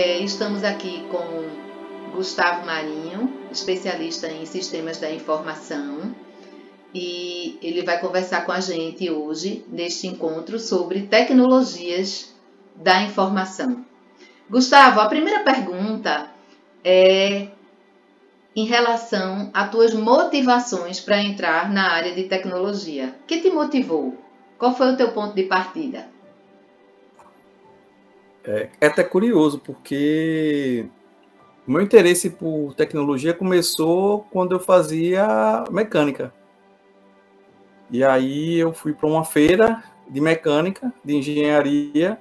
É, estamos aqui com Gustavo Marinho, especialista em sistemas da informação, e ele vai conversar com a gente hoje neste encontro sobre tecnologias da informação. Gustavo, a primeira pergunta é em relação às tuas motivações para entrar na área de tecnologia. O que te motivou? Qual foi o teu ponto de partida? É, é até curioso, porque meu interesse por tecnologia começou quando eu fazia mecânica. E aí eu fui para uma feira de mecânica, de engenharia,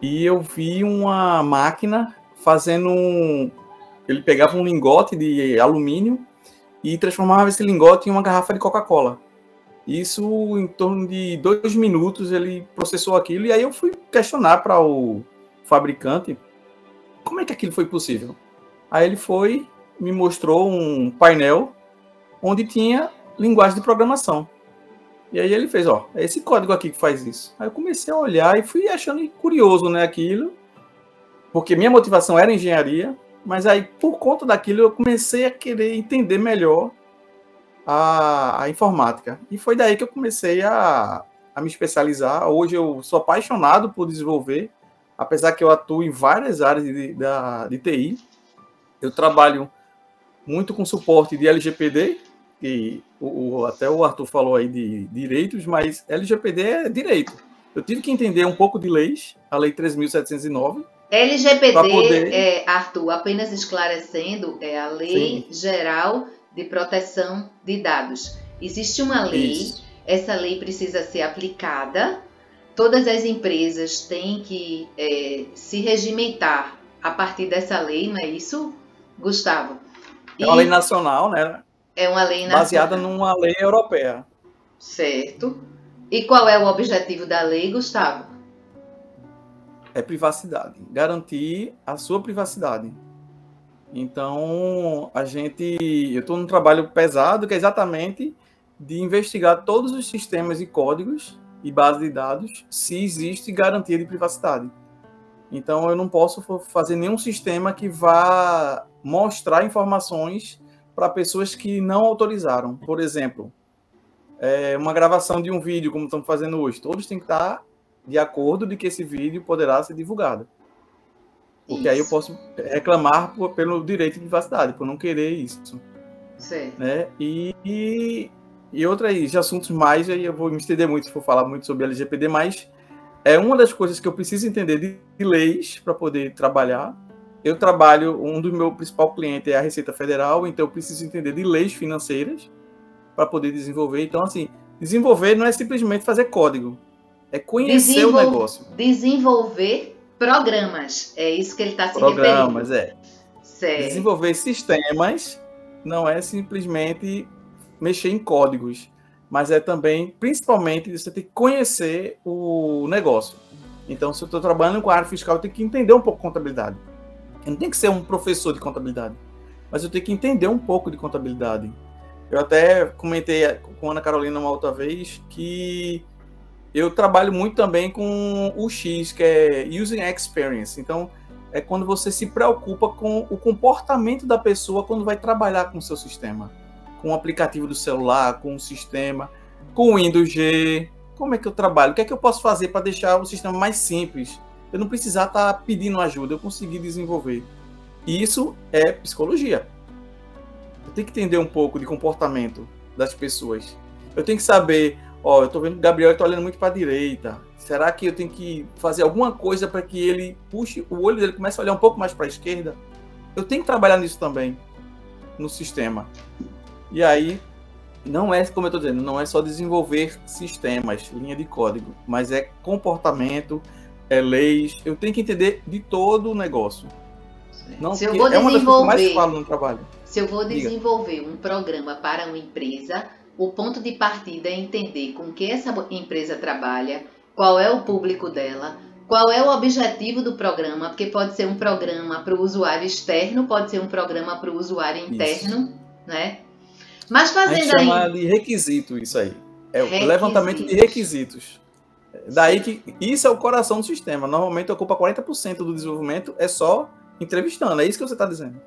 e eu vi uma máquina fazendo um. Ele pegava um lingote de alumínio e transformava esse lingote em uma garrafa de Coca-Cola. Isso em torno de dois minutos ele processou aquilo e aí eu fui questionar para o fabricante como é que aquilo foi possível. Aí ele foi, me mostrou um painel onde tinha linguagem de programação. E aí ele fez, ó, é esse código aqui que faz isso. Aí eu comecei a olhar e fui achando curioso, né, aquilo, porque minha motivação era engenharia, mas aí por conta daquilo eu comecei a querer entender melhor a, a informática. E foi daí que eu comecei a, a me especializar. Hoje eu sou apaixonado por desenvolver, apesar que eu atuo em várias áreas de, da, de TI. Eu trabalho muito com suporte de LGPD, que o, o, até o Arthur falou aí de, direitos, mas LGPD é direito. Eu tive que entender um pouco de leis, a Lei 3.709. LGPD, poder... é, Arthur, apenas esclarecendo, é a Lei Sim. Geral de Proteção de Dados. Existe uma lei, Isso. essa lei precisa ser aplicada, todas as empresas têm que é, se regimentar a partir dessa lei, não é isso, Gustavo? É uma lei nacional, né? É uma lei nacional. Baseada numa lei europeia. Certo. E qual é o objetivo da lei, Gustavo? É privacidade. Garantir a sua privacidade. Então, a gente. Eu estou num trabalho pesado que é exatamente de investigar todos os sistemas e códigos e bases de dados se existe garantia de privacidade. Então, eu não posso fazer nenhum sistema que vá mostrar informações para pessoas que não autorizaram. Por exemplo, é, uma gravação de um vídeo, como estamos fazendo hoje, todos têm que estar de acordo de que esse vídeo poderá ser divulgado. Porque isso. aí eu posso reclamar por, pelo direito de privacidade, por não querer isso. Sim. Né? E, e, e outros assuntos mais, aí eu vou me estender muito se for falar muito sobre LGPD, mas é uma das coisas que eu preciso entender de, de leis para poder trabalhar eu trabalho, um dos meus principais clientes é a Receita Federal, então eu preciso entender de leis financeiras para poder desenvolver. Então, assim, desenvolver não é simplesmente fazer código, é conhecer Desenvol o negócio. Desenvolver programas, é isso que ele está se Programas, referindo. é. Certo. Desenvolver sistemas não é simplesmente mexer em códigos, mas é também, principalmente, você tem que conhecer o negócio. Então, se eu estou trabalhando com a área fiscal, eu tenho que entender um pouco contabilidade. Eu não tenho que ser um professor de contabilidade, mas eu tenho que entender um pouco de contabilidade. Eu até comentei com a Ana Carolina uma outra vez que eu trabalho muito também com o X, que é Using Experience. Então, é quando você se preocupa com o comportamento da pessoa quando vai trabalhar com o seu sistema. Com o aplicativo do celular, com o sistema, com o Windows G. Como é que eu trabalho? O que é que eu posso fazer para deixar o sistema mais simples? eu não precisar estar tá pedindo ajuda, eu conseguir desenvolver. E isso é psicologia. Eu tenho que entender um pouco de comportamento das pessoas. Eu tenho que saber, ó, eu tô vendo o Gabriel está olhando muito para a direita. Será que eu tenho que fazer alguma coisa para que ele puxe o olho dele comece a olhar um pouco mais para a esquerda? Eu tenho que trabalhar nisso também no sistema. E aí não é, como eu estou dizendo, não é só desenvolver sistemas, linha de código, mas é comportamento, é leis. Eu tenho que entender de todo o negócio. Não, se eu vou é trabalho. Se eu vou desenvolver Diga. um programa para uma empresa, o ponto de partida é entender com que essa empresa trabalha, qual é o público dela, qual é o objetivo do programa, porque pode ser um programa para o usuário externo, pode ser um programa para o usuário interno, isso. né? Mas fazendo a gente chama aí... de requisito isso aí. É o levantamento de requisitos. Daí que isso é o coração do sistema. Normalmente ocupa 40% do desenvolvimento, é só entrevistando. É isso que você está dizendo.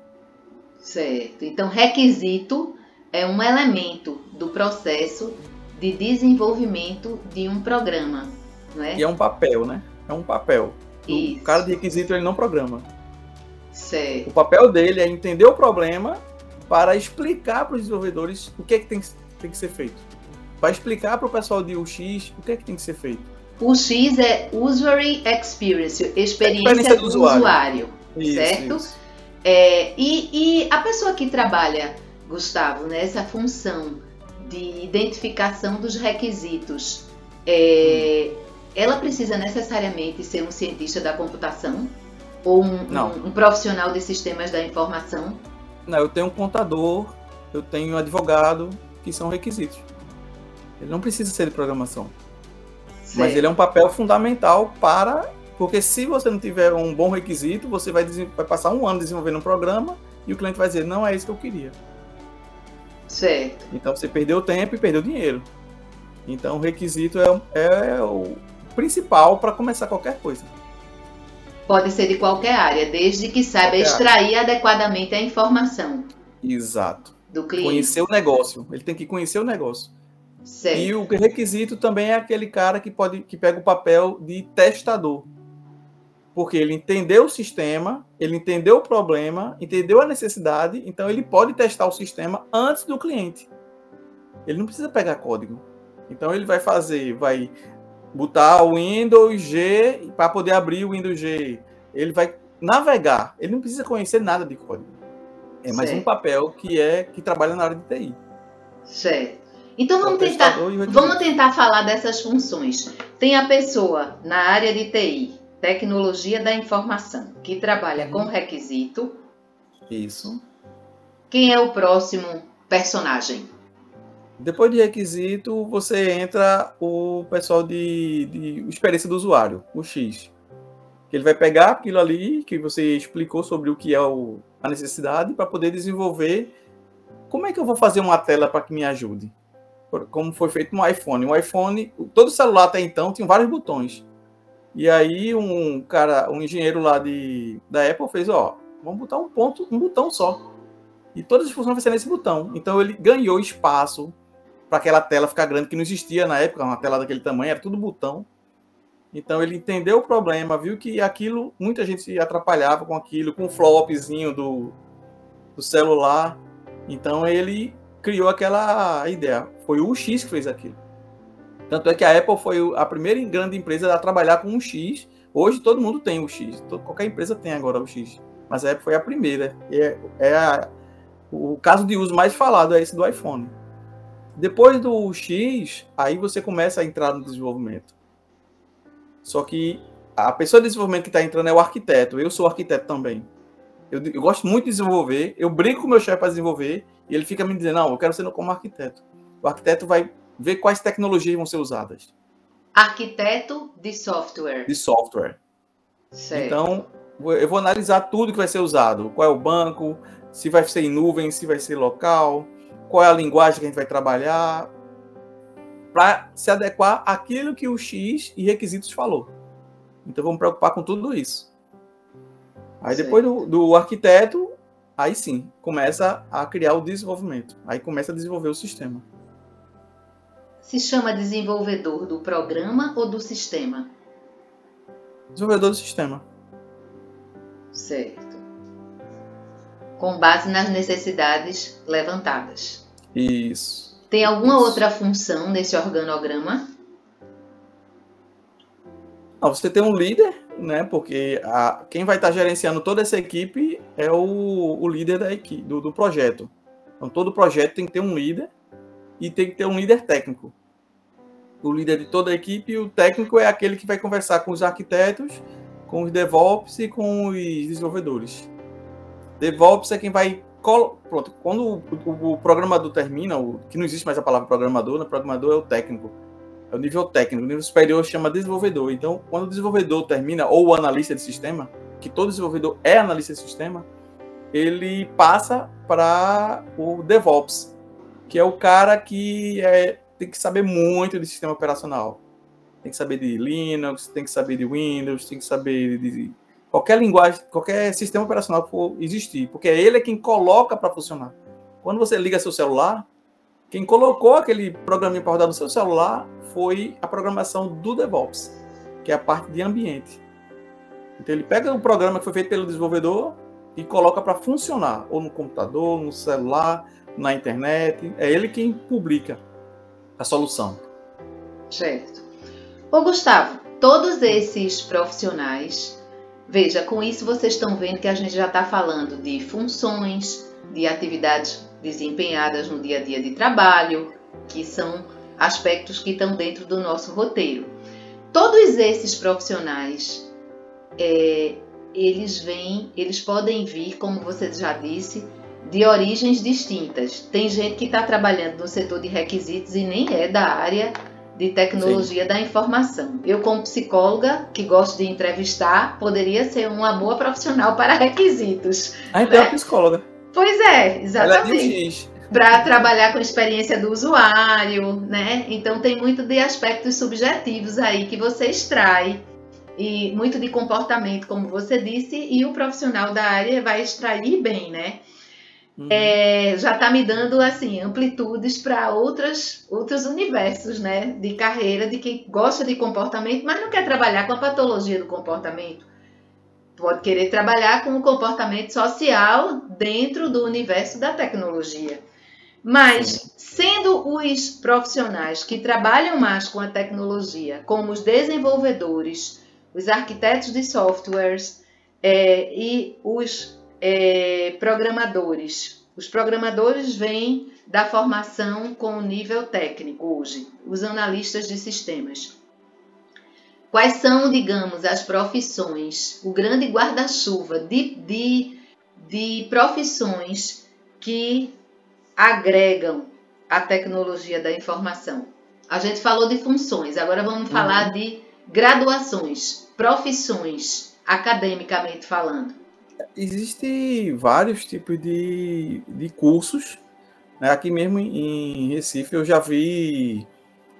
Certo. Então, requisito é um elemento do processo de desenvolvimento de um programa, não é? E é um papel, né? É um papel. Isso. O cara de requisito ele não programa. Certo. O papel dele é entender o problema para explicar para os desenvolvedores o que é que tem, tem que ser feito. Para explicar para o pessoal de UX o que é que tem que ser feito. O X é Usuary Experience, experiência, experiência do, do, usuário, usuário isso, certo? Isso. É, e, e a pessoa que trabalha Gustavo, nessa né, função de identificação dos requisitos, é, ela precisa necessariamente ser um cientista da computação ou um, um, um, profissional de sistemas da informação? Não, eu tenho um contador, eu tenho um advogado, que são requisitos. Ele não precisa ser de programação. Certo. Mas ele é um papel fundamental para. Porque se você não tiver um bom requisito, você vai, vai passar um ano desenvolvendo um programa e o cliente vai dizer, não é isso que eu queria. Certo. Então você perdeu tempo e perdeu dinheiro. Então o requisito é, é o principal para começar qualquer coisa. Pode ser de qualquer área, desde que saiba qualquer extrair área. adequadamente a informação. Exato. Do cliente. Conhecer o negócio. Ele tem que conhecer o negócio. Certo. E o requisito também é aquele cara que pode que pega o papel de testador porque ele entendeu o sistema, ele entendeu o problema, entendeu a necessidade, então ele pode testar o sistema antes do cliente. Ele não precisa pegar código. Então ele vai fazer, vai botar o Windows G para poder abrir o Windows G. Ele vai navegar. Ele não precisa conhecer nada de código. É mais certo. um papel que é que trabalha na área de TI. Certo. Então vamos tentar, vamos tentar falar dessas funções. Tem a pessoa na área de TI Tecnologia da Informação, que trabalha com uhum. requisito. Isso. Quem é o próximo personagem? Depois de requisito, você entra o pessoal de, de experiência do usuário, o X. Ele vai pegar aquilo ali que você explicou sobre o que é o, a necessidade para poder desenvolver. Como é que eu vou fazer uma tela para que me ajude? Como foi feito no iPhone. O iPhone, todo celular até então tinha vários botões. E aí um cara, um engenheiro lá de, da Apple fez, ó, vamos botar um ponto, um botão só. E todas as funções vão ser nesse botão. Então ele ganhou espaço para aquela tela ficar grande que não existia na época, uma tela daquele tamanho, era tudo botão. Então ele entendeu o problema, viu que aquilo, muita gente se atrapalhava com aquilo, com o flopzinho do, do celular. Então ele criou aquela ideia. Foi o X que fez aquilo. Tanto é que a Apple foi a primeira grande empresa a trabalhar com um X. Hoje todo mundo tem o X. Qualquer empresa tem agora o X. Mas a Apple foi a primeira. É, é a, o caso de uso mais falado é esse do iPhone. Depois do X, aí você começa a entrar no desenvolvimento. Só que a pessoa de desenvolvimento que está entrando é o arquiteto. Eu sou arquiteto também. Eu, eu gosto muito de desenvolver. Eu brinco com o meu chefe para desenvolver. E ele fica me dizendo: Não, eu quero ser como arquiteto. O arquiteto vai ver quais tecnologias vão ser usadas. Arquiteto de software. De software. Certo. Então, eu vou analisar tudo que vai ser usado. Qual é o banco, se vai ser em nuvem, se vai ser local, qual é a linguagem que a gente vai trabalhar, para se adequar àquilo que o X e requisitos falou. Então, vamos preocupar com tudo isso. Aí, certo. depois do, do arquiteto, aí sim, começa a criar o desenvolvimento. Aí começa a desenvolver o sistema se chama desenvolvedor do programa ou do sistema? Desenvolvedor do sistema. Certo. Com base nas necessidades levantadas. Isso. Tem alguma Isso. outra função nesse organograma? Não, você tem um líder, né? Porque a, quem vai estar gerenciando toda essa equipe é o, o líder da equipe, do, do projeto. Então todo projeto tem que ter um líder e tem que ter um líder técnico o líder de toda a equipe, e o técnico é aquele que vai conversar com os arquitetos, com os DevOps e com os desenvolvedores. DevOps é quem vai. Pronto, quando o, o, o programador termina, o, que não existe mais a palavra programador, né? programador é o técnico. É o nível técnico. O nível superior chama desenvolvedor. Então, quando o desenvolvedor termina, ou o analista de sistema, que todo desenvolvedor é analista de sistema, ele passa para o DevOps, que é o cara que é tem que saber muito de sistema operacional. Tem que saber de Linux, tem que saber de Windows, tem que saber de qualquer linguagem, qualquer sistema operacional que for existir, porque é ele é quem coloca para funcionar. Quando você liga seu celular, quem colocou aquele programinha para rodar no seu celular foi a programação do DevOps, que é a parte de ambiente. Então ele pega o programa que foi feito pelo desenvolvedor e coloca para funcionar, ou no computador, no celular, na internet. É ele quem publica a solução. Certo. Ô Gustavo, todos esses profissionais, veja, com isso vocês estão vendo que a gente já está falando de funções, de atividades desempenhadas no dia a dia de trabalho, que são aspectos que estão dentro do nosso roteiro. Todos esses profissionais, é, eles vêm, eles podem vir, como você já disse, de origens distintas. Tem gente que está trabalhando no setor de requisitos e nem é da área de tecnologia Sim. da informação. Eu, como psicóloga, que gosto de entrevistar, poderia ser uma boa profissional para requisitos. Ah, então né? é psicóloga. Pois é, exatamente. É para trabalhar com a experiência do usuário, né? Então tem muito de aspectos subjetivos aí que você extrai e muito de comportamento, como você disse, e o profissional da área vai extrair bem, né? Uhum. É, já está me dando assim amplitudes para outras outros universos, né? De carreira de quem gosta de comportamento, mas não quer trabalhar com a patologia do comportamento pode querer trabalhar com o comportamento social dentro do universo da tecnologia. Mas, sendo os profissionais que trabalham mais com a tecnologia, como os desenvolvedores, os arquitetos de softwares é, e os é, programadores, os programadores vêm da formação com nível técnico hoje, os analistas de sistemas. Quais são, digamos, as profissões, o grande guarda-chuva de, de, de profissões que agregam a tecnologia da informação? A gente falou de funções, agora vamos uhum. falar de graduações, profissões, academicamente falando. Existem vários tipos de, de cursos. Né? Aqui mesmo em Recife eu já vi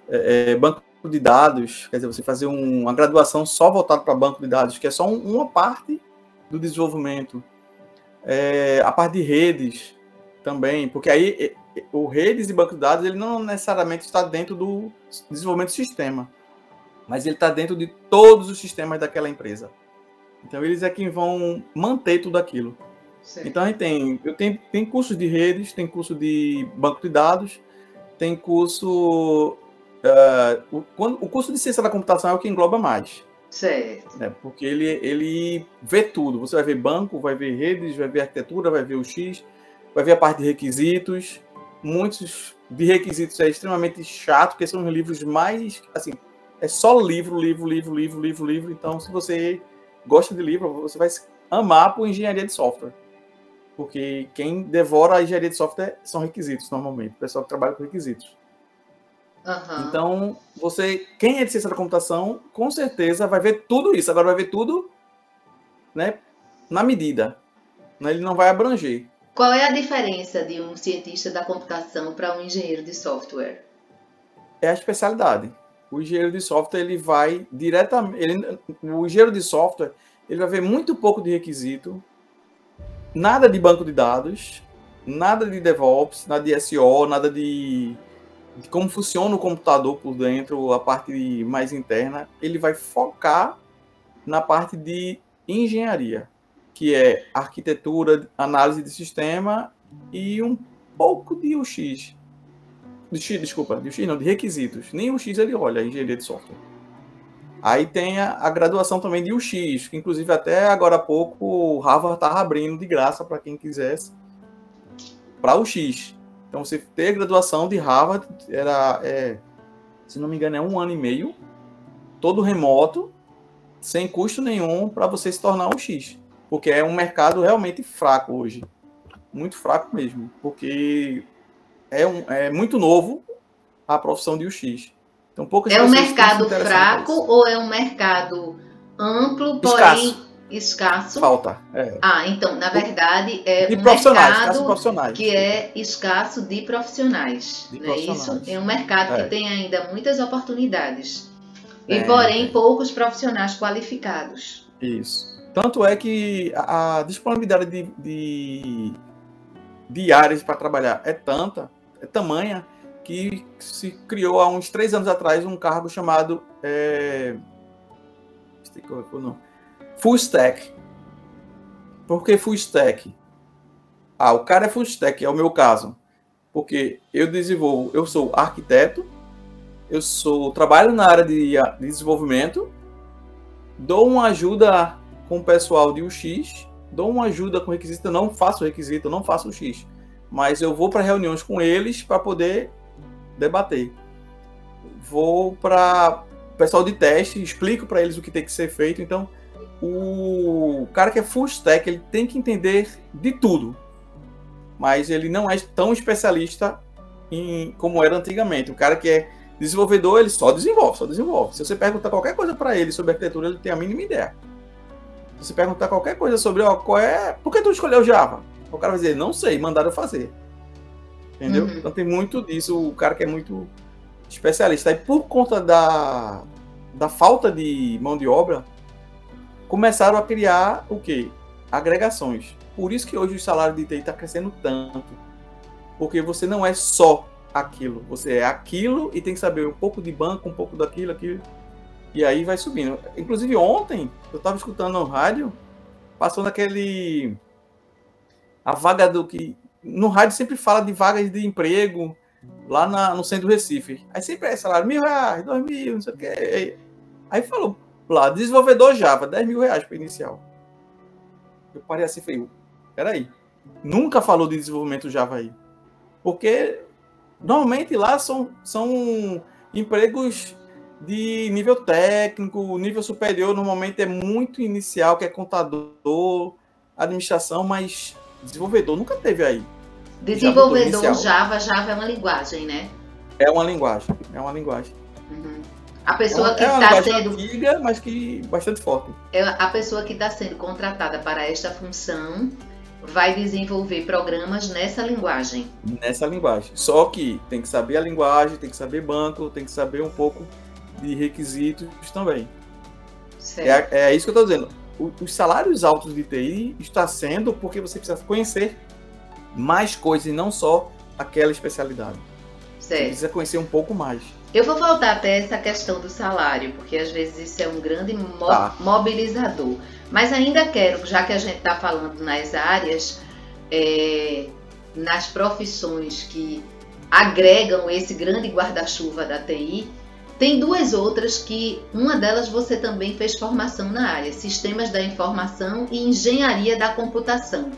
é, banco de dados, quer dizer, você fazer um, uma graduação só voltada para banco de dados, que é só um, uma parte do desenvolvimento. É, a parte de redes também, porque aí o redes e banco de dados ele não necessariamente está dentro do desenvolvimento do sistema, mas ele está dentro de todos os sistemas daquela empresa. Então eles é quem vão manter tudo aquilo. Sim. Então a gente tem, eu tenho, tem curso de redes, tem curso de banco de dados, tem curso Uh, o, quando, o curso de ciência da computação é o que engloba mais. Certo. Né? Porque ele, ele vê tudo. Você vai ver banco, vai ver redes, vai ver arquitetura, vai ver o X, vai ver a parte de requisitos. Muitos de requisitos é extremamente chato, porque são os livros mais. Assim, é só livro, livro, livro, livro, livro, livro. Então, se você gosta de livro, você vai amar por engenharia de software. Porque quem devora a engenharia de software são requisitos, normalmente. O pessoal que trabalha com requisitos. Uhum. Então, você, quem é de ciência da computação, com certeza vai ver tudo isso. Agora vai ver tudo, né, na medida. Né? Ele não vai abranger. Qual é a diferença de um cientista da computação para um engenheiro de software? É a especialidade. O engenheiro de software ele vai diretamente, ele, o engenheiro de software ele vai ver muito pouco de requisito, nada de banco de dados, nada de DevOps, nada de SEO, nada de de como funciona o computador por dentro, a parte mais interna, ele vai focar na parte de engenharia, que é arquitetura, análise de sistema e um pouco de UX. De X, desculpa, de UX não, de requisitos. Nem o X ele olha, a engenharia de software. Aí tem a, a, graduação também de UX, que inclusive até agora há pouco Harvard estava abrindo de graça para quem quisesse para o X. Então, você ter graduação de Harvard era, é, se não me engano, é um ano e meio, todo remoto, sem custo nenhum, para você se tornar um X. Porque é um mercado realmente fraco hoje. Muito fraco mesmo. Porque é, um, é muito novo a profissão de UX. Então, poucas é um mercado fraco ou é um mercado amplo, porém escasso. Falta. É. Ah, então, na verdade, é de um mercado profissionais. que é escasso de profissionais. De né? Isso é um mercado é. que tem ainda muitas oportunidades. E, porém, poucos profissionais qualificados. Isso. Tanto é que a, a disponibilidade de, de, de áreas para trabalhar é tanta, é tamanha, que se criou há uns três anos atrás um cargo chamado é, Full Stack. Por que Full Stack? Ah, o cara é Full Stack, é o meu caso. Porque eu desenvolvo, eu sou arquiteto, eu sou trabalho na área de, de desenvolvimento, dou uma ajuda com o pessoal de UX, dou uma ajuda com requisito, não faço requisito, não faço o X, mas eu vou para reuniões com eles para poder debater. Vou para pessoal de teste, explico para eles o que tem que ser feito. Então, o cara que é full stack, ele tem que entender de tudo. Mas ele não é tão especialista em, como era antigamente. O cara que é Desenvolvedor, ele só desenvolve, só desenvolve. Se você perguntar qualquer coisa para ele sobre arquitetura, ele tem a mínima ideia. Se você perguntar qualquer coisa sobre, ó, qual é. Por que tu escolheu Java? O cara vai dizer, não sei, mandaram fazer. Entendeu? Uhum. Então tem muito disso, o cara que é muito especialista. E por conta da, da falta de mão de obra, começaram a criar o quê? Agregações. Por isso que hoje o salário de TI está crescendo tanto. Porque você não é só aquilo. Você é aquilo e tem que saber um pouco de banco, um pouco daquilo, aquilo. E aí vai subindo. Inclusive ontem, eu estava escutando no rádio, passou naquele. A vaga do que. No rádio sempre fala de vagas de emprego lá na, no centro do Recife. Aí sempre é salário mil reais, dois mil, não sei o quê. Aí falou lá, desenvolvedor Java, 10 mil reais para inicial. Eu parei assim e falei, peraí. Nunca falou de desenvolvimento Java aí. Porque Normalmente lá são, são empregos de nível técnico, nível superior, normalmente é muito inicial, que é contador, administração, mas desenvolvedor nunca teve aí. Desenvolvedor Java, Java é uma linguagem, né? É uma linguagem, é uma linguagem. Uhum. A pessoa é que está é sendo. Antiga, mas que bastante forte. É a pessoa que está sendo contratada para esta função vai desenvolver programas nessa linguagem. Nessa linguagem. Só que tem que saber a linguagem, tem que saber banco, tem que saber um pouco de requisitos também. É, é, isso que eu estou dizendo. Os salários altos de TI está sendo porque você precisa conhecer mais coisas e não só aquela especialidade. Certo. Você precisa conhecer um pouco mais. Eu vou voltar até essa questão do salário, porque às vezes isso é um grande mo tá. mobilizador. Mas ainda quero, já que a gente está falando nas áreas, é, nas profissões que agregam esse grande guarda-chuva da TI, tem duas outras que uma delas você também fez formação na área, Sistemas da Informação e Engenharia da Computação.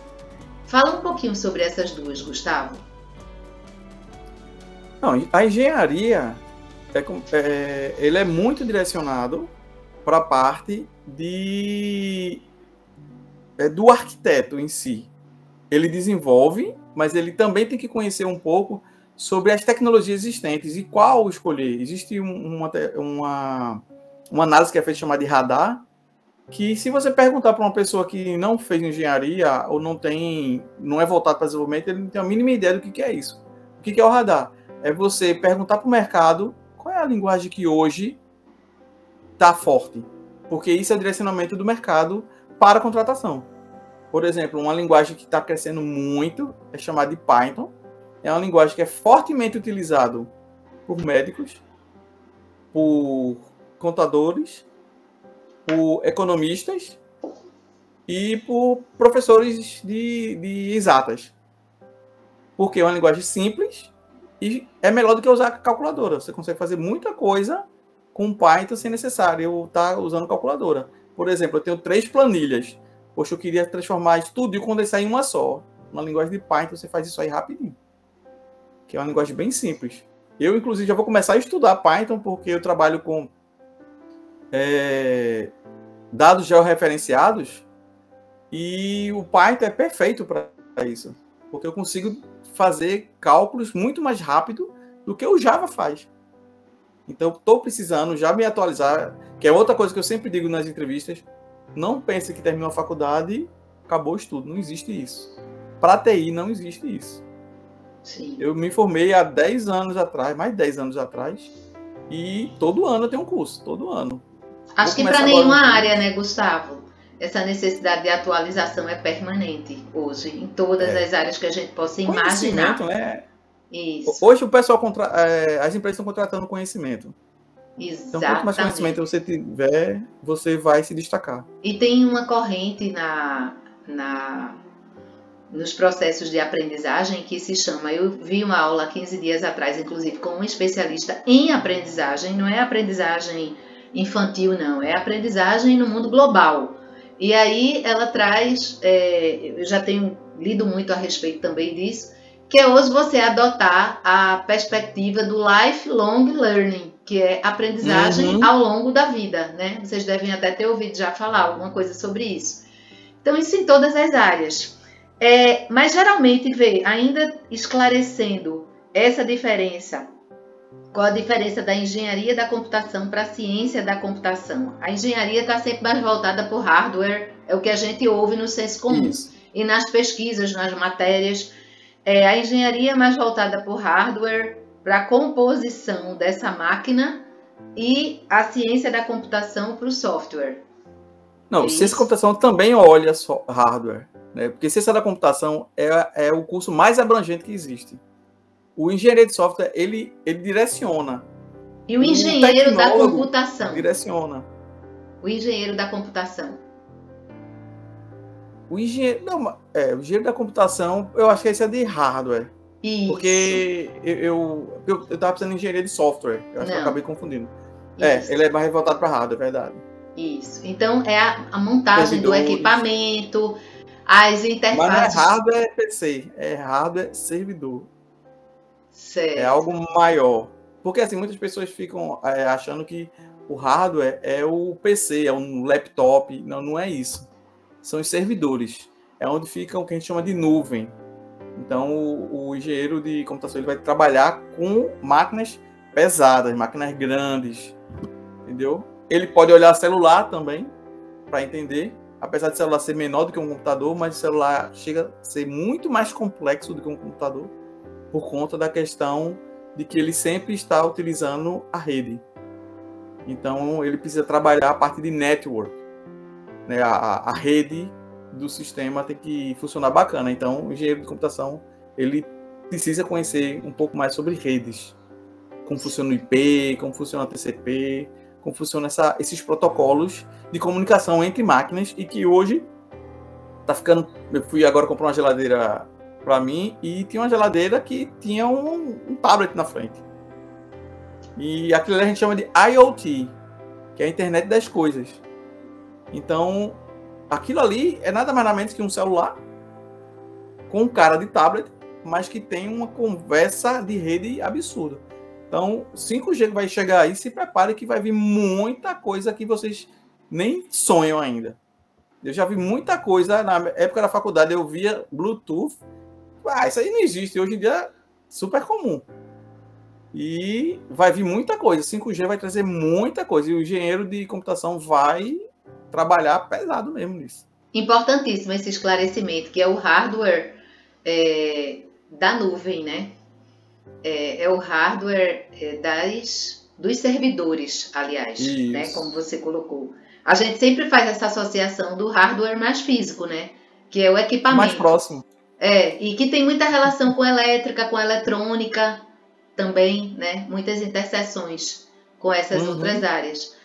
Fala um pouquinho sobre essas duas, Gustavo. Não, a engenharia é, é, ele é muito direcionado para a parte de é, do arquiteto em si. Ele desenvolve, mas ele também tem que conhecer um pouco sobre as tecnologias existentes e qual escolher. Existe uma, uma, uma análise que é feita chamada de radar, que se você perguntar para uma pessoa que não fez engenharia ou não tem, não é voltado para desenvolvimento, ele não tem a mínima ideia do que, que é isso. O que, que é o radar? É você perguntar para o mercado qual é a linguagem que hoje está forte porque isso é o direcionamento do mercado para a contratação. Por exemplo, uma linguagem que está crescendo muito é chamada de Python. É uma linguagem que é fortemente utilizada por médicos, por contadores, por economistas e por professores de, de exatas. Porque é uma linguagem simples e é melhor do que usar calculadora. Você consegue fazer muita coisa com Python sem necessário estar tá usando calculadora. Por exemplo, eu tenho três planilhas. Poxa, eu queria transformar isso tudo e condensar em uma só. Na linguagem de Python, você faz isso aí rapidinho. Que é uma linguagem bem simples. Eu, inclusive, já vou começar a estudar Python, porque eu trabalho com é, dados georreferenciados e o Python é perfeito para isso. Porque eu consigo fazer cálculos muito mais rápido do que o Java faz. Então, estou precisando já me atualizar, que é outra coisa que eu sempre digo nas entrevistas. Não pense que terminou a faculdade acabou o estudo. Não existe isso. Para TI não existe isso. Sim. Eu me formei há 10 anos atrás, mais de 10 anos atrás, e todo ano eu tenho um curso, todo ano. Acho que para nenhuma área, né, Gustavo? essa necessidade de atualização é permanente hoje, em todas é. as áreas que a gente possa imaginar. Né? Isso. Hoje o pessoal contra... É, as empresas estão contratando conhecimento. Exatamente. Então, quanto mais conhecimento você tiver, você vai se destacar. E tem uma corrente na, na, nos processos de aprendizagem que se chama. Eu vi uma aula 15 dias atrás, inclusive, com um especialista em aprendizagem, não é aprendizagem infantil, não, é aprendizagem no mundo global. E aí ela traz, é, eu já tenho lido muito a respeito também disso, que é hoje você adotar a perspectiva do lifelong learning, que é aprendizagem uhum. ao longo da vida, né? Vocês devem até ter ouvido já falar alguma coisa sobre isso. Então, isso em todas as áreas. É, mas geralmente, vê, ainda esclarecendo essa diferença, qual a diferença da engenharia da computação para a ciência da computação? A engenharia está sempre mais voltada para o hardware, é o que a gente ouve no senso comum. Isso. E nas pesquisas, nas matérias, é, a engenharia é mais voltada para o hardware, para a composição dessa máquina e a ciência da computação para o software. Não, é ciência da computação também olha só hardware, né? Porque ciência da computação é, é o curso mais abrangente que existe. O engenheiro de software, ele, ele direciona. E o engenheiro o da computação? Direciona. O engenheiro da computação. O engenheiro, não, é, o engenheiro da computação, eu acho que esse é de hardware. Isso. Porque eu, eu, eu, eu tava pensando em engenharia de software. Eu acho não. que eu acabei confundindo. É, Isso. É, ele é mais voltado para hardware, é verdade. Isso. Então é a, a montagem do equipamento, as interfaces. Mas não é hardware é PC, é hardware servidor. Certo. É algo maior. Porque assim, muitas pessoas ficam é, achando que o hardware é o PC, é um laptop. Não, não é isso. São os servidores. É onde fica o que a gente chama de nuvem. Então, o, o engenheiro de computação ele vai trabalhar com máquinas pesadas, máquinas grandes, entendeu? Ele pode olhar celular também para entender, apesar de celular ser menor do que um computador, mas o celular chega a ser muito mais complexo do que um computador por conta da questão de que ele sempre está utilizando a rede. Então ele precisa trabalhar a parte de network, né? a, a rede do sistema tem que funcionar bacana. Então o engenheiro de computação ele precisa conhecer um pouco mais sobre redes, como funciona o IP, como funciona o TCP, como funcionam esses protocolos de comunicação entre máquinas e que hoje tá ficando. Eu fui agora comprar uma geladeira para mim e tinha uma geladeira que tinha um, um tablet na frente. E aquilo a gente chama de IoT, que é a internet das coisas. Então, aquilo ali é nada mais nada menos que um celular com cara de tablet, mas que tem uma conversa de rede absurda. Então, 5G vai chegar aí, se prepare que vai vir muita coisa que vocês nem sonham ainda. Eu já vi muita coisa, na época da faculdade eu via Bluetooth. Ah, isso aí não existe, hoje em dia é super comum. E vai vir muita coisa, 5G vai trazer muita coisa, e o engenheiro de computação vai trabalhar pesado mesmo nisso. Importantíssimo esse esclarecimento, que é o hardware é, da nuvem, né? É, é o hardware é, das, dos servidores, aliás, né, como você colocou. A gente sempre faz essa associação do hardware mais físico, né? Que é o equipamento. Mais próximo. É, e que tem muita relação com elétrica, com eletrônica também, né? Muitas interseções com essas uhum. outras áreas.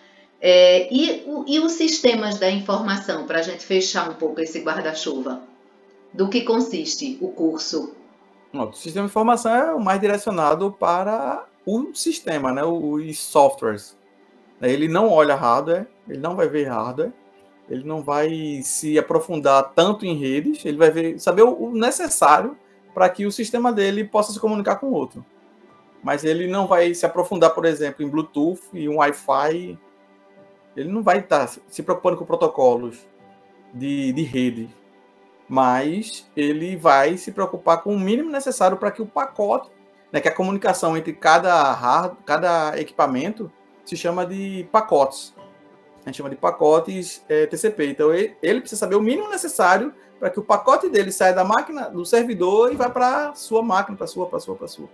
É, e, o, e os sistemas da informação, para a gente fechar um pouco esse guarda-chuva? Do que consiste o curso o sistema de informação é o mais direcionado para o sistema, né? os softwares. Ele não olha hardware, ele não vai ver hardware, ele não vai se aprofundar tanto em redes, ele vai ver, saber o necessário para que o sistema dele possa se comunicar com o outro. Mas ele não vai se aprofundar, por exemplo, em Bluetooth e um Wi-Fi. Ele não vai estar se preocupando com protocolos de, de rede mas ele vai se preocupar com o mínimo necessário para que o pacote, né, que a comunicação entre cada hard, cada equipamento se chama de pacotes. A gente chama de pacotes é, TCP. Então ele, ele, precisa saber o mínimo necessário para que o pacote dele saia da máquina, do servidor e vá para sua máquina, para sua, para sua, para sua.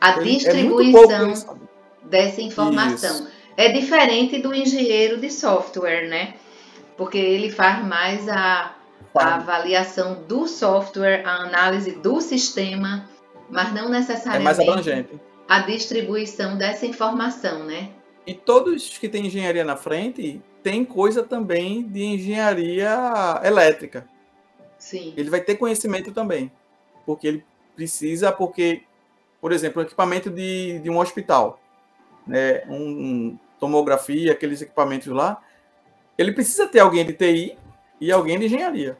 A ele, é distribuição é dessa informação Isso. é diferente do engenheiro de software, né? Porque ele faz mais a, a avaliação do software, a análise do sistema, mas não necessariamente é mais abrangente. a distribuição dessa informação, né? E todos que têm engenharia na frente têm coisa também de engenharia elétrica. Sim. Ele vai ter conhecimento também, porque ele precisa, porque, por exemplo, o equipamento de, de um hospital, né, um, tomografia, aqueles equipamentos lá, ele precisa ter alguém de TI e alguém de engenharia.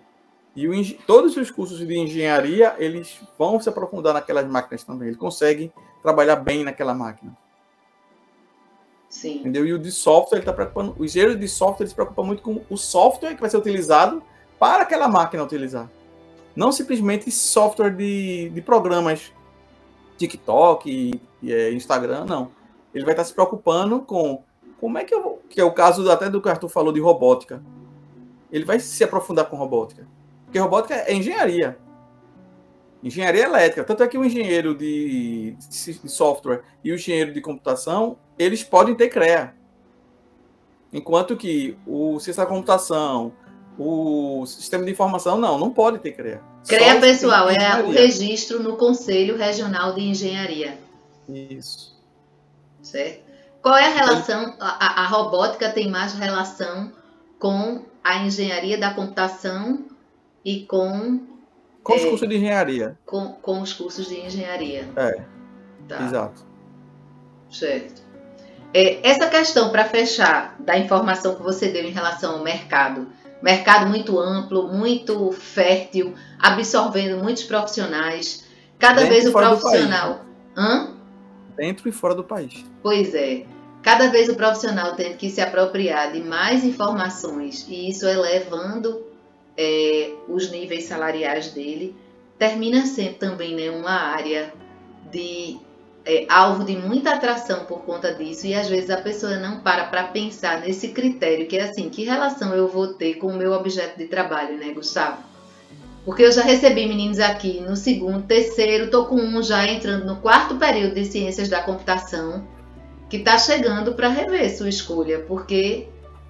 E o, todos os cursos de engenharia, eles vão se aprofundar naquelas máquinas também. Ele consegue trabalhar bem naquela máquina. Sim. Entendeu? E o de software, ele está preocupando. O engenheiro de software se preocupa muito com o software que vai ser utilizado para aquela máquina utilizar. Não simplesmente software de, de programas TikTok, e, e, é, Instagram, não. Ele vai estar se preocupando com como é que eu. Que é o caso até do que o Arthur falou de robótica. Ele vai se aprofundar com robótica. Porque robótica é engenharia. Engenharia elétrica. Tanto é que o engenheiro de, de software e o engenheiro de computação, eles podem ter CREA. Enquanto que o ciência da computação, o sistema de informação, não, não pode ter CREA. CREA, pessoal, é o registro no Conselho Regional de Engenharia. Isso. Certo? Qual é a relação? A, a robótica tem mais relação com a engenharia da computação e com. Com é, os cursos de engenharia. Com, com os cursos de engenharia. É. Tá. Exato. Certo. É, essa questão, para fechar, da informação que você deu em relação ao mercado mercado muito amplo, muito fértil, absorvendo muitos profissionais. Cada Dentro vez o profissional. Hã? Dentro e fora do país. Pois é. Cada vez o profissional tem que se apropriar de mais informações e isso elevando é, os níveis salariais dele, termina sendo também né, uma área de é, alvo de muita atração por conta disso e às vezes a pessoa não para para pensar nesse critério que é assim, que relação eu vou ter com o meu objeto de trabalho, né, Gustavo? Porque eu já recebi meninos aqui no segundo, terceiro, tô com um já entrando no quarto período de ciências da computação, que está chegando para rever sua escolha, porque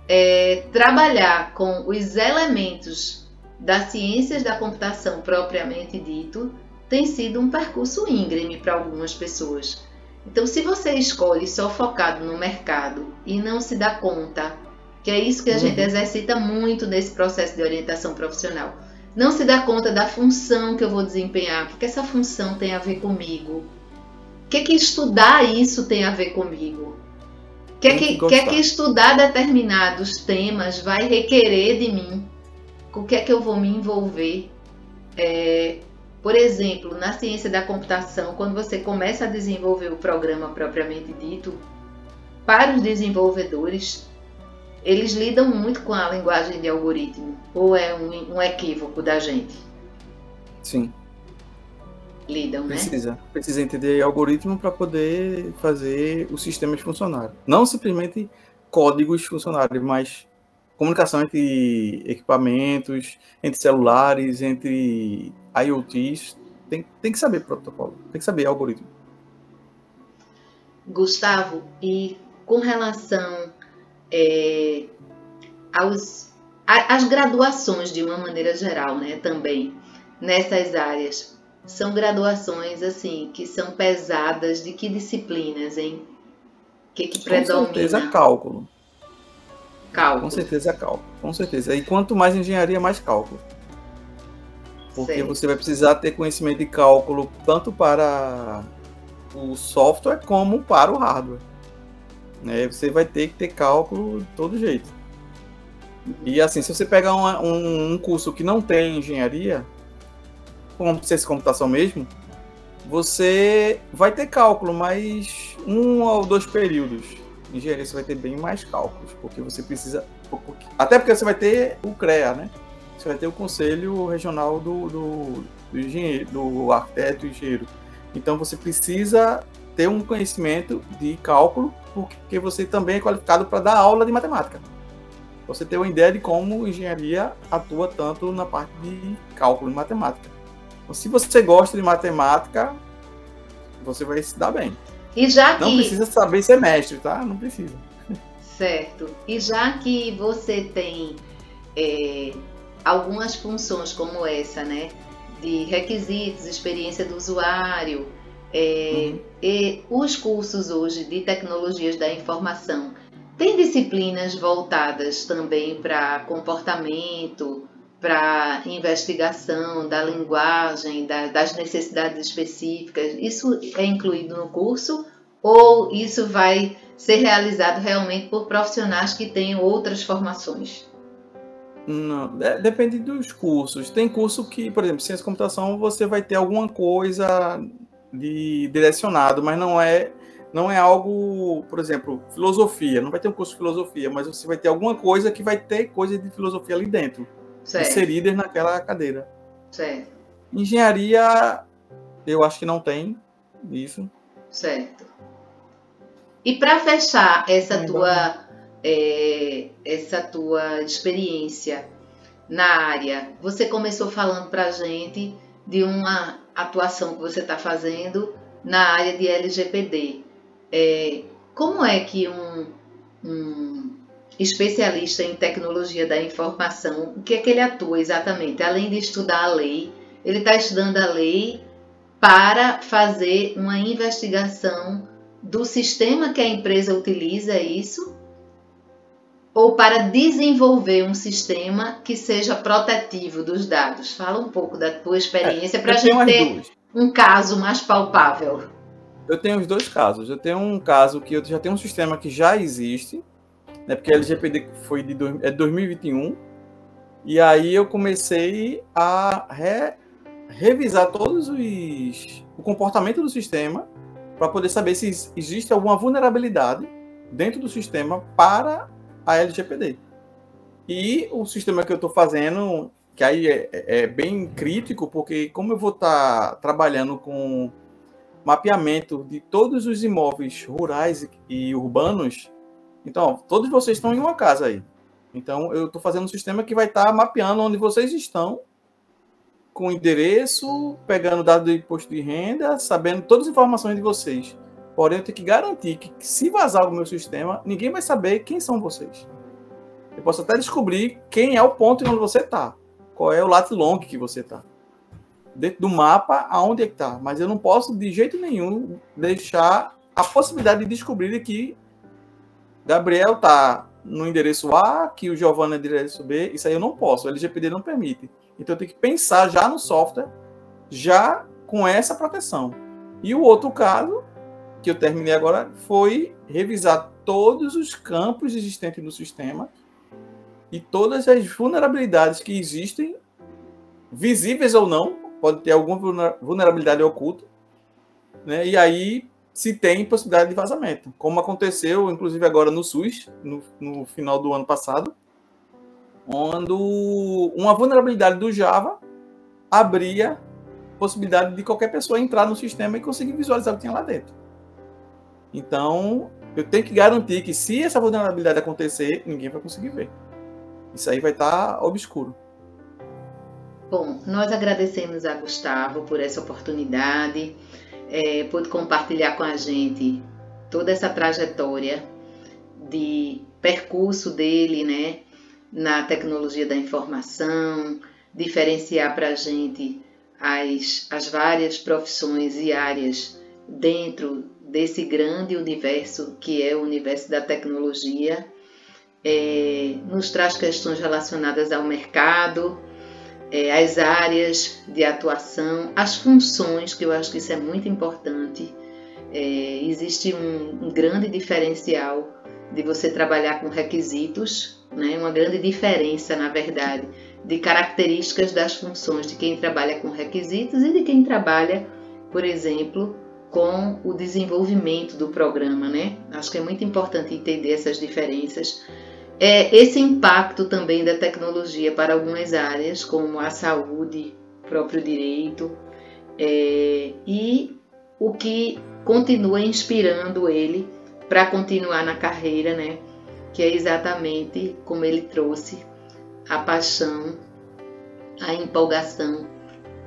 é, trabalhar com os elementos das ciências da computação propriamente dito tem sido um percurso íngreme para algumas pessoas. Então, se você escolhe só focado no mercado e não se dá conta, que é isso que a uhum. gente exercita muito nesse processo de orientação profissional, não se dá conta da função que eu vou desempenhar, o que, que essa função tem a ver comigo, o que, que estudar isso tem a ver comigo, o que, que, que, que estudar determinados temas vai requerer de mim, o que é que eu vou me envolver. É, por exemplo, na ciência da computação, quando você começa a desenvolver o programa propriamente dito, para os desenvolvedores, eles lidam muito com a linguagem de algoritmo, ou é um, um equívoco da gente? Sim. Lidam, né? Precisa. Precisa entender algoritmo para poder fazer os sistemas funcionarem. Não simplesmente códigos funcionarem, mas comunicação entre equipamentos, entre celulares, entre IoTs, tem, tem que saber protocolo, tem que saber algoritmo. Gustavo, e com relação é, aos, a, as graduações de uma maneira geral, né, também, nessas áreas, são graduações assim que são pesadas de que disciplinas, hein? O que, que predomina? Com certeza cálculo. Cálculo. Com certeza cálculo, com certeza. E quanto mais engenharia, mais cálculo. Porque você vai precisar ter conhecimento de cálculo tanto para o software como para o hardware. Né? Você vai ter que ter cálculo de todo jeito. E assim, se você pegar uma, um, um, curso que não tem engenharia, como ciência computação mesmo, você vai ter cálculo, mas um ou dois períodos. Engenharia você vai ter bem mais cálculos, porque você precisa. Até porque você vai ter o CREA, né? você vai ter o conselho regional do, do, do engenheiro, do arquiteto e engenheiro. Então você precisa ter um conhecimento de cálculo, porque você também é qualificado para dar aula de matemática. Você tem uma ideia de como engenharia atua tanto na parte de cálculo e matemática. Então, se você gosta de matemática, você vai se dar bem. E já que... Não precisa saber ser mestre, tá? Não precisa. Certo. E já que você tem é, algumas funções como essa, né? De requisitos, experiência do usuário, é, uhum. e os cursos hoje de tecnologias da informação tem disciplinas voltadas também para comportamento, para investigação da linguagem, da, das necessidades específicas. Isso é incluído no curso ou isso vai ser realizado realmente por profissionais que têm outras formações? Não, depende dos cursos. Tem curso que, por exemplo, ciência da computação, você vai ter alguma coisa de direcionado, mas não é não é algo, por exemplo, filosofia. Não vai ter um curso de filosofia, mas você vai ter alguma coisa que vai ter coisa de filosofia ali dentro, certo. inseridas naquela cadeira. Certo. Engenharia, eu acho que não tem isso. Certo. E para fechar essa tua é, essa tua experiência na área, você começou falando para a gente de uma atuação que você está fazendo na área de LGPD. É, como é que um, um especialista em tecnologia da informação, o que é que ele atua exatamente? Além de estudar a lei, ele está estudando a lei para fazer uma investigação do sistema que a empresa utiliza é isso ou para desenvolver um sistema que seja protetivo dos dados? Fala um pouco da tua experiência é, para a gente ter duas. um caso mais palpável. Eu tenho os dois casos. Eu tenho um caso que eu já tenho um sistema que já existe, né, porque a LGPD foi de é 2021, e aí eu comecei a re, revisar todos os o comportamento do sistema para poder saber se existe alguma vulnerabilidade dentro do sistema para a LGPD. E o sistema que eu estou fazendo, que aí é, é, é, bem crítico, porque como eu vou estar tá trabalhando com mapeamento de todos os imóveis rurais e urbanos, então, todos vocês estão em uma casa aí. Então, eu estou fazendo um sistema que vai estar tá mapeando onde vocês estão com endereço, pegando dados do imposto de renda, sabendo todas as informações de vocês. Porém, eu tenho que garantir que, se vazar o meu sistema, ninguém vai saber quem são vocês. Eu posso até descobrir quem é o ponto onde você está, qual é o lat long que você está, dentro do mapa aonde é que está. Mas eu não posso de jeito nenhum deixar a possibilidade de descobrir que Gabriel está no endereço A, que o Giovanni é no endereço B. Isso aí eu não posso, o LGPD não permite. Então eu tenho que pensar já no software, já com essa proteção. E o outro caso, que eu terminei agora, foi revisar todos os campos existentes no sistema e todas as vulnerabilidades que existem, visíveis ou não, pode ter alguma vulnerabilidade oculta, né? E aí se tem possibilidade de vazamento, como aconteceu, inclusive agora no SUS, no, no final do ano passado, quando uma vulnerabilidade do Java abria possibilidade de qualquer pessoa entrar no sistema e conseguir visualizar o que tinha lá dentro. Então, eu tenho que garantir que se essa vulnerabilidade acontecer, ninguém vai conseguir ver. Isso aí vai estar tá obscuro. Bom, nós agradecemos a Gustavo por essa oportunidade, é, por compartilhar com a gente toda essa trajetória de percurso dele, né, na tecnologia da informação, diferenciar para a gente as, as várias profissões e áreas dentro desse grande universo que é o universo da tecnologia. É, nos traz questões relacionadas ao mercado, é, as áreas de atuação, as funções, que eu acho que isso é muito importante. É, existe um, um grande diferencial de você trabalhar com requisitos né? uma grande diferença, na verdade, de características das funções de quem trabalha com requisitos e de quem trabalha, por exemplo, com o desenvolvimento do programa. Né? Acho que é muito importante entender essas diferenças. É, esse impacto também da tecnologia para algumas áreas, como a saúde, próprio direito, é, e o que continua inspirando ele para continuar na carreira, né? que é exatamente como ele trouxe a paixão, a empolgação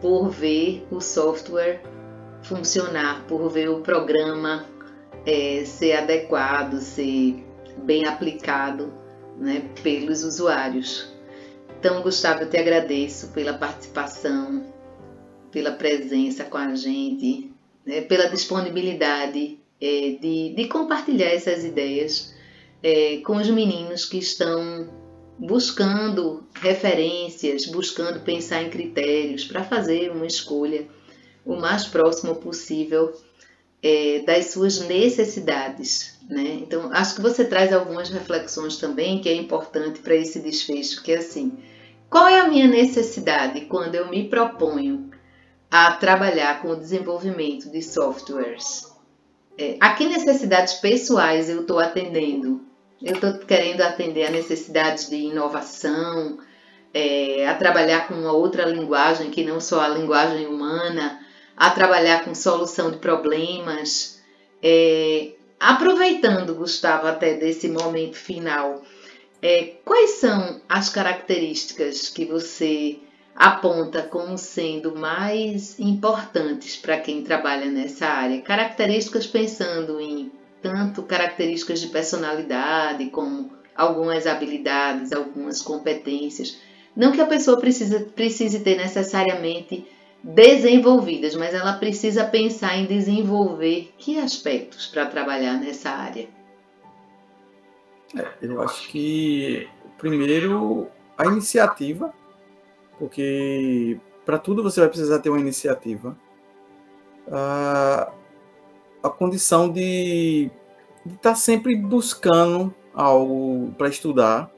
por ver o software funcionar, por ver o programa é, ser adequado, ser bem aplicado né, pelos usuários. Então, Gustavo, eu te agradeço pela participação, pela presença com a gente, né, pela disponibilidade é, de, de, compartilhar essas ideias é, com os meninos que estão buscando referências, buscando pensar em critérios para fazer uma escolha o mais próximo possível é, das suas necessidades. Né? Então, acho que você traz algumas reflexões também que é importante para esse desfecho, que é assim, qual é a minha necessidade quando eu me proponho a trabalhar com o desenvolvimento de softwares? É, a que necessidades pessoais eu estou atendendo? Eu estou querendo atender a necessidades de inovação, é, a trabalhar com uma outra linguagem que não só a linguagem humana, a trabalhar com solução de problemas. É, aproveitando, Gustavo, até desse momento final, é, quais são as características que você aponta como sendo mais importantes para quem trabalha nessa área? Características pensando em tanto características de personalidade como algumas habilidades, algumas competências. Não que a pessoa precise, precise ter necessariamente desenvolvidas, mas ela precisa pensar em desenvolver que aspectos para trabalhar nessa área? É, eu acho que primeiro a iniciativa, porque para tudo você vai precisar ter uma iniciativa. A, a condição de estar tá sempre buscando algo para estudar.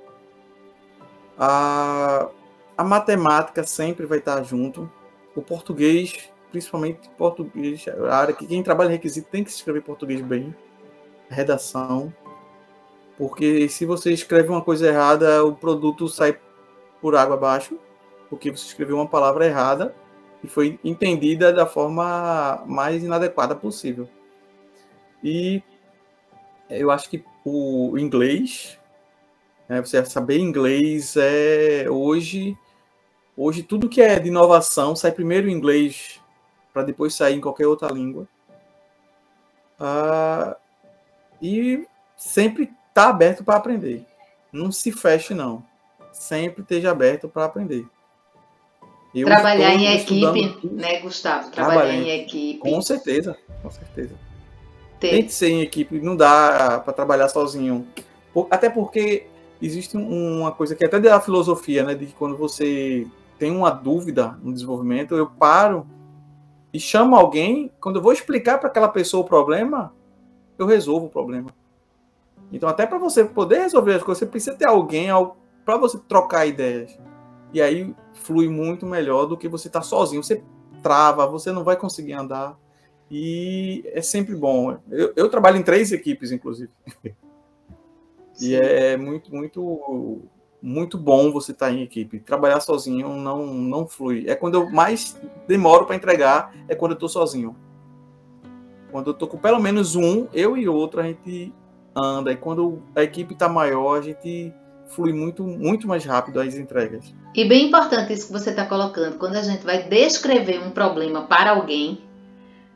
A, a matemática sempre vai estar tá junto o português, principalmente português, a área que quem trabalha em requisito tem que escrever português bem, redação, porque se você escreve uma coisa errada, o produto sai por água abaixo, porque você escreveu uma palavra errada e foi entendida da forma mais inadequada possível. E eu acho que o inglês, né, você saber inglês é hoje Hoje, tudo que é de inovação sai primeiro em inglês, para depois sair em qualquer outra língua. Ah, e sempre está aberto para aprender. Não se feche, não. Sempre esteja aberto para aprender. Eu Trabalhar em equipe, né, Gustavo? Trabalhar em equipe. Com certeza, com certeza. Ter. Tem que ser em equipe, não dá para trabalhar sozinho. Até porque existe uma coisa que é até da filosofia, né, de que quando você tenho uma dúvida no desenvolvimento, eu paro e chamo alguém. Quando eu vou explicar para aquela pessoa o problema, eu resolvo o problema. Então, até para você poder resolver as coisas, você precisa ter alguém para você trocar ideias. E aí flui muito melhor do que você estar tá sozinho. Você trava, você não vai conseguir andar. E é sempre bom. Eu, eu trabalho em três equipes, inclusive. Sim. E é muito, muito muito bom você estar tá em equipe. Trabalhar sozinho não, não flui. É quando eu mais demoro para entregar, é quando eu estou sozinho. Quando eu estou com pelo menos um, eu e outro, a gente anda. E quando a equipe está maior, a gente flui muito, muito mais rápido as entregas. E bem importante isso que você está colocando. Quando a gente vai descrever um problema para alguém,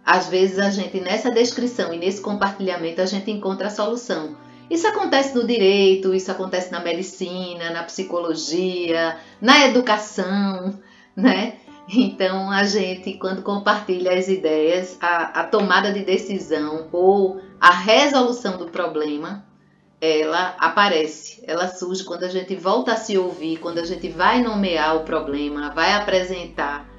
às vezes a gente, nessa descrição e nesse compartilhamento, a gente encontra a solução. Isso acontece no direito, isso acontece na medicina, na psicologia, na educação, né? Então, a gente, quando compartilha as ideias, a, a, tomada de decisão ou a resolução do problema, ela aparece, ela surge quando a gente volta a se ouvir, quando a gente vai nomear o problema, vai apresentar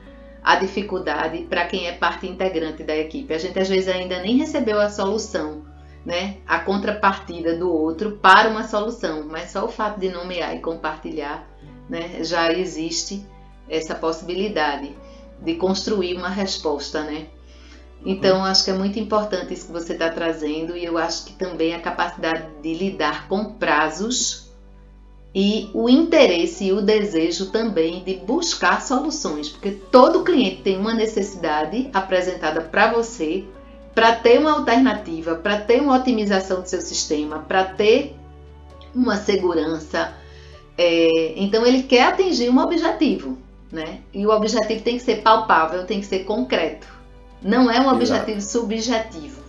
a dificuldade para quem é parte integrante da equipe. A gente às vezes ainda nem recebeu a solução, né, a contrapartida do outro para uma solução, mas só o fato de nomear e compartilhar né, já existe essa possibilidade de construir uma resposta, né? Então, uhum. acho que é muito importante isso que você está trazendo e eu acho que também a capacidade de lidar com prazos e o interesse e o desejo também de buscar soluções, porque todo cliente tem uma necessidade apresentada para você para ter uma alternativa, para ter uma otimização do seu sistema, para ter uma segurança. É, então ele quer atingir um objetivo, né? E o objetivo tem que ser palpável, tem que ser concreto. Não é um objetivo Exato. subjetivo,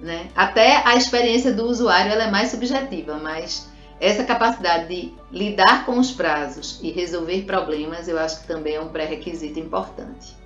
né? Até a experiência do usuário ela é mais subjetiva, mas essa capacidade de lidar com os prazos e resolver problemas, eu acho que também é um pré-requisito importante.